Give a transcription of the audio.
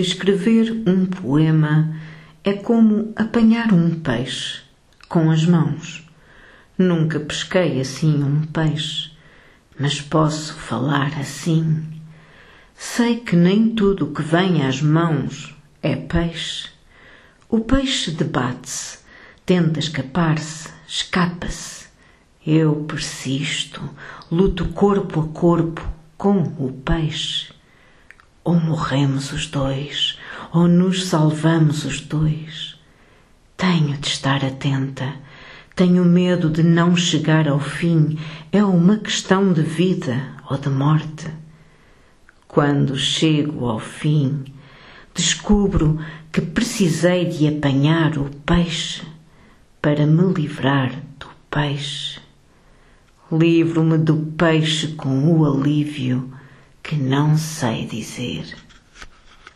Escrever um poema é como apanhar um peixe com as mãos. Nunca pesquei assim um peixe, mas posso falar assim. Sei que nem tudo que vem às mãos é peixe. O peixe debate-se, tenta escapar-se, escapa-se. Eu persisto, luto corpo a corpo com o peixe. Ou morremos os dois, ou nos salvamos os dois. Tenho de estar atenta, tenho medo de não chegar ao fim, é uma questão de vida ou de morte. Quando chego ao fim, descubro que precisei de apanhar o peixe para me livrar do peixe. Livro-me do peixe com o alívio que não sei dizer.